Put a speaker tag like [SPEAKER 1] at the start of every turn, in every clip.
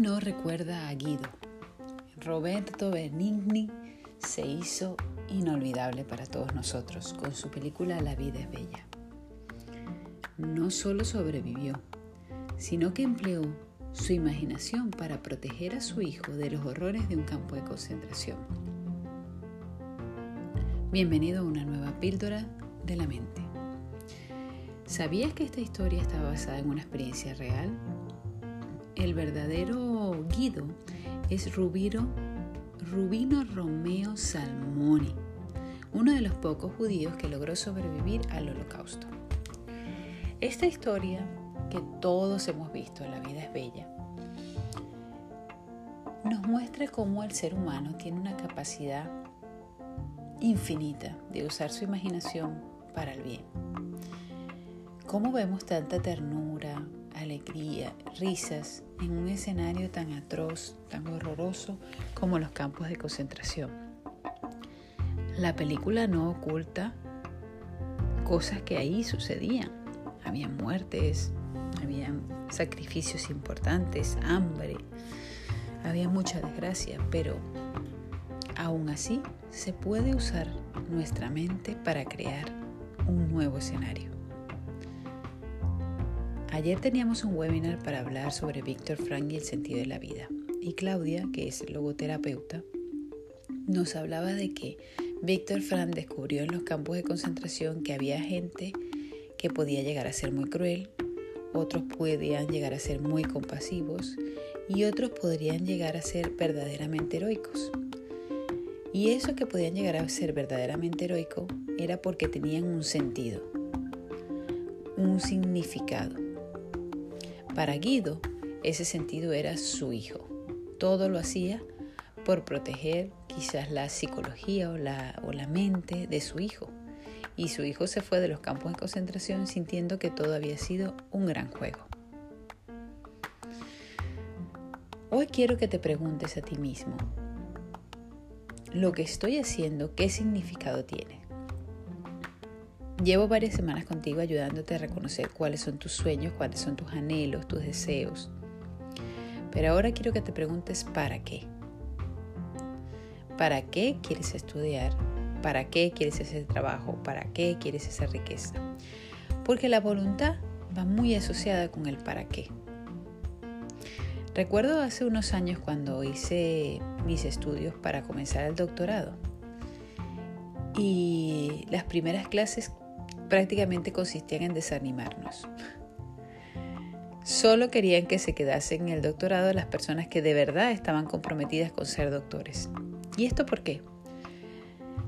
[SPEAKER 1] ¿Quién no recuerda a Guido? Roberto Benigni se hizo inolvidable para todos nosotros con su película La vida es bella. No solo sobrevivió, sino que empleó su imaginación para proteger a su hijo de los horrores de un campo de concentración. Bienvenido a una nueva píldora de la mente. ¿Sabías que esta historia está basada en una experiencia real? El verdadero Guido es Rubino, Rubino Romeo Salmoni, uno de los pocos judíos que logró sobrevivir al holocausto. Esta historia que todos hemos visto, La vida es bella, nos muestra cómo el ser humano tiene una capacidad infinita de usar su imaginación para el bien. ¿Cómo vemos tanta ternura, alegría, risas en un escenario tan atroz, tan horroroso como los campos de concentración? La película no oculta cosas que ahí sucedían. Había muertes, había sacrificios importantes, hambre, había mucha desgracia, pero aún así se puede usar nuestra mente para crear un nuevo escenario. Ayer teníamos un webinar para hablar sobre Víctor Frank y el sentido de la vida. Y Claudia, que es logoterapeuta, nos hablaba de que Víctor Frank descubrió en los campos de concentración que había gente que podía llegar a ser muy cruel, otros podían llegar a ser muy compasivos y otros podrían llegar a ser verdaderamente heroicos. Y eso que podían llegar a ser verdaderamente heroico era porque tenían un sentido, un significado. Para Guido, ese sentido era su hijo. Todo lo hacía por proteger quizás la psicología o la, o la mente de su hijo. Y su hijo se fue de los campos de concentración sintiendo que todo había sido un gran juego. Hoy quiero que te preguntes a ti mismo, ¿lo que estoy haciendo qué significado tiene? Llevo varias semanas contigo ayudándote a reconocer cuáles son tus sueños, cuáles son tus anhelos, tus deseos. Pero ahora quiero que te preguntes ¿para qué? ¿Para qué quieres estudiar? ¿Para qué quieres ese trabajo? ¿Para qué quieres esa riqueza? Porque la voluntad va muy asociada con el para qué. Recuerdo hace unos años cuando hice mis estudios para comenzar el doctorado y las primeras clases prácticamente consistían en desanimarnos. Solo querían que se quedasen en el doctorado las personas que de verdad estaban comprometidas con ser doctores. ¿Y esto por qué?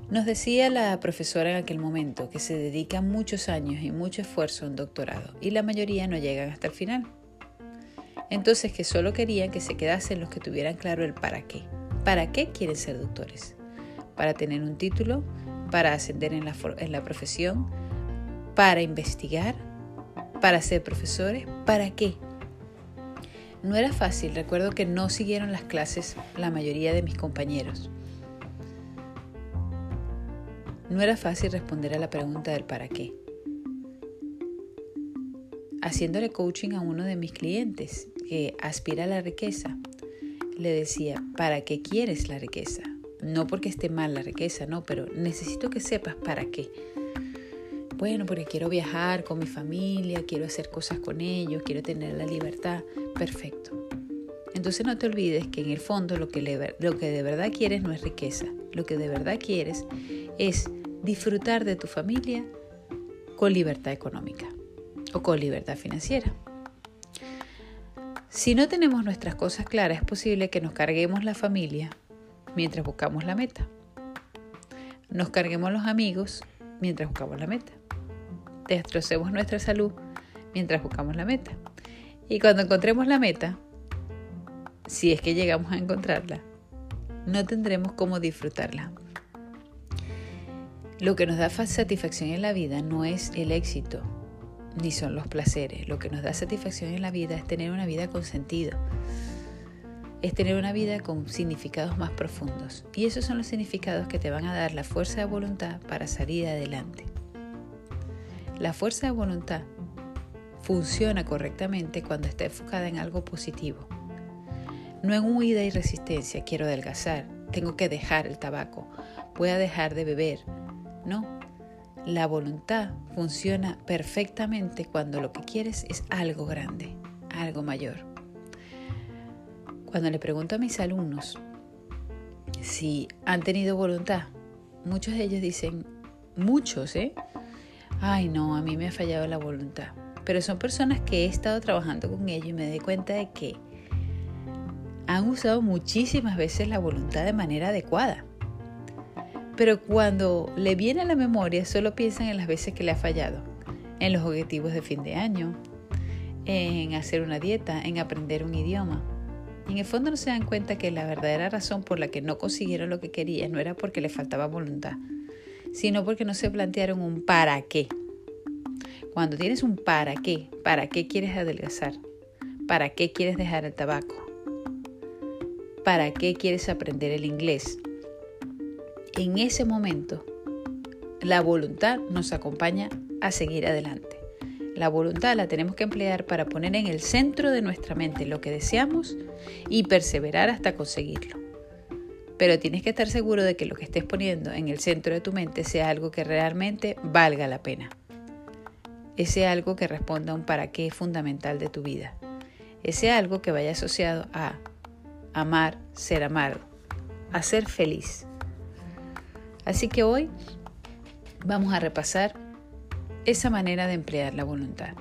[SPEAKER 1] Nos decía la profesora en aquel momento que se dedican muchos años y mucho esfuerzo a un doctorado y la mayoría no llegan hasta el final. Entonces que solo querían que se quedasen los que tuvieran claro el para qué. ¿Para qué quieren ser doctores? Para tener un título, para ascender en la, en la profesión, para investigar, para ser profesores, ¿para qué? No era fácil, recuerdo que no siguieron las clases la mayoría de mis compañeros. No era fácil responder a la pregunta del para qué. Haciéndole coaching a uno de mis clientes que aspira a la riqueza, le decía, ¿para qué quieres la riqueza? No porque esté mal la riqueza, no, pero necesito que sepas para qué. Bueno, porque quiero viajar con mi familia, quiero hacer cosas con ellos, quiero tener la libertad. Perfecto. Entonces no te olvides que en el fondo lo que, lo que de verdad quieres no es riqueza. Lo que de verdad quieres es disfrutar de tu familia con libertad económica o con libertad financiera. Si no tenemos nuestras cosas claras, es posible que nos carguemos la familia mientras buscamos la meta. Nos carguemos los amigos mientras buscamos la meta destrocemos nuestra salud mientras buscamos la meta. Y cuando encontremos la meta, si es que llegamos a encontrarla, no tendremos cómo disfrutarla. Lo que nos da satisfacción en la vida no es el éxito, ni son los placeres. Lo que nos da satisfacción en la vida es tener una vida con sentido, es tener una vida con significados más profundos. Y esos son los significados que te van a dar la fuerza de voluntad para salir adelante. La fuerza de voluntad funciona correctamente cuando está enfocada en algo positivo. no en huida y resistencia, quiero adelgazar, tengo que dejar el tabaco, voy a dejar de beber. No, la voluntad funciona perfectamente cuando lo que quieres es algo grande, algo mayor. Cuando le pregunto a mis alumnos si han tenido voluntad, muchos de ellos dicen, muchos, ¿eh? Ay, no, a mí me ha fallado la voluntad. Pero son personas que he estado trabajando con ellos y me doy cuenta de que han usado muchísimas veces la voluntad de manera adecuada. Pero cuando le viene a la memoria, solo piensan en las veces que le ha fallado, en los objetivos de fin de año, en hacer una dieta, en aprender un idioma. Y en el fondo no se dan cuenta que la verdadera razón por la que no consiguieron lo que querían no era porque les faltaba voluntad, sino porque no se plantearon un para qué. Cuando tienes un para qué, ¿para qué quieres adelgazar? ¿Para qué quieres dejar el tabaco? ¿Para qué quieres aprender el inglés? En ese momento, la voluntad nos acompaña a seguir adelante. La voluntad la tenemos que emplear para poner en el centro de nuestra mente lo que deseamos y perseverar hasta conseguirlo. Pero tienes que estar seguro de que lo que estés poniendo en el centro de tu mente sea algo que realmente valga la pena ese algo que responda a un para qué fundamental de tu vida, ese algo que vaya asociado a amar, ser amado, a ser feliz. Así que hoy vamos a repasar esa manera de emplear la voluntad.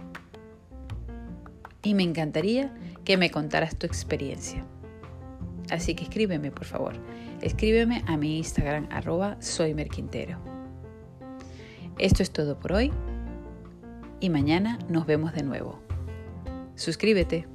[SPEAKER 1] Y me encantaría que me contaras tu experiencia. Así que escríbeme, por favor. Escríbeme a mi Instagram, arroba soy Esto es todo por hoy y mañana nos vemos de nuevo. Suscríbete.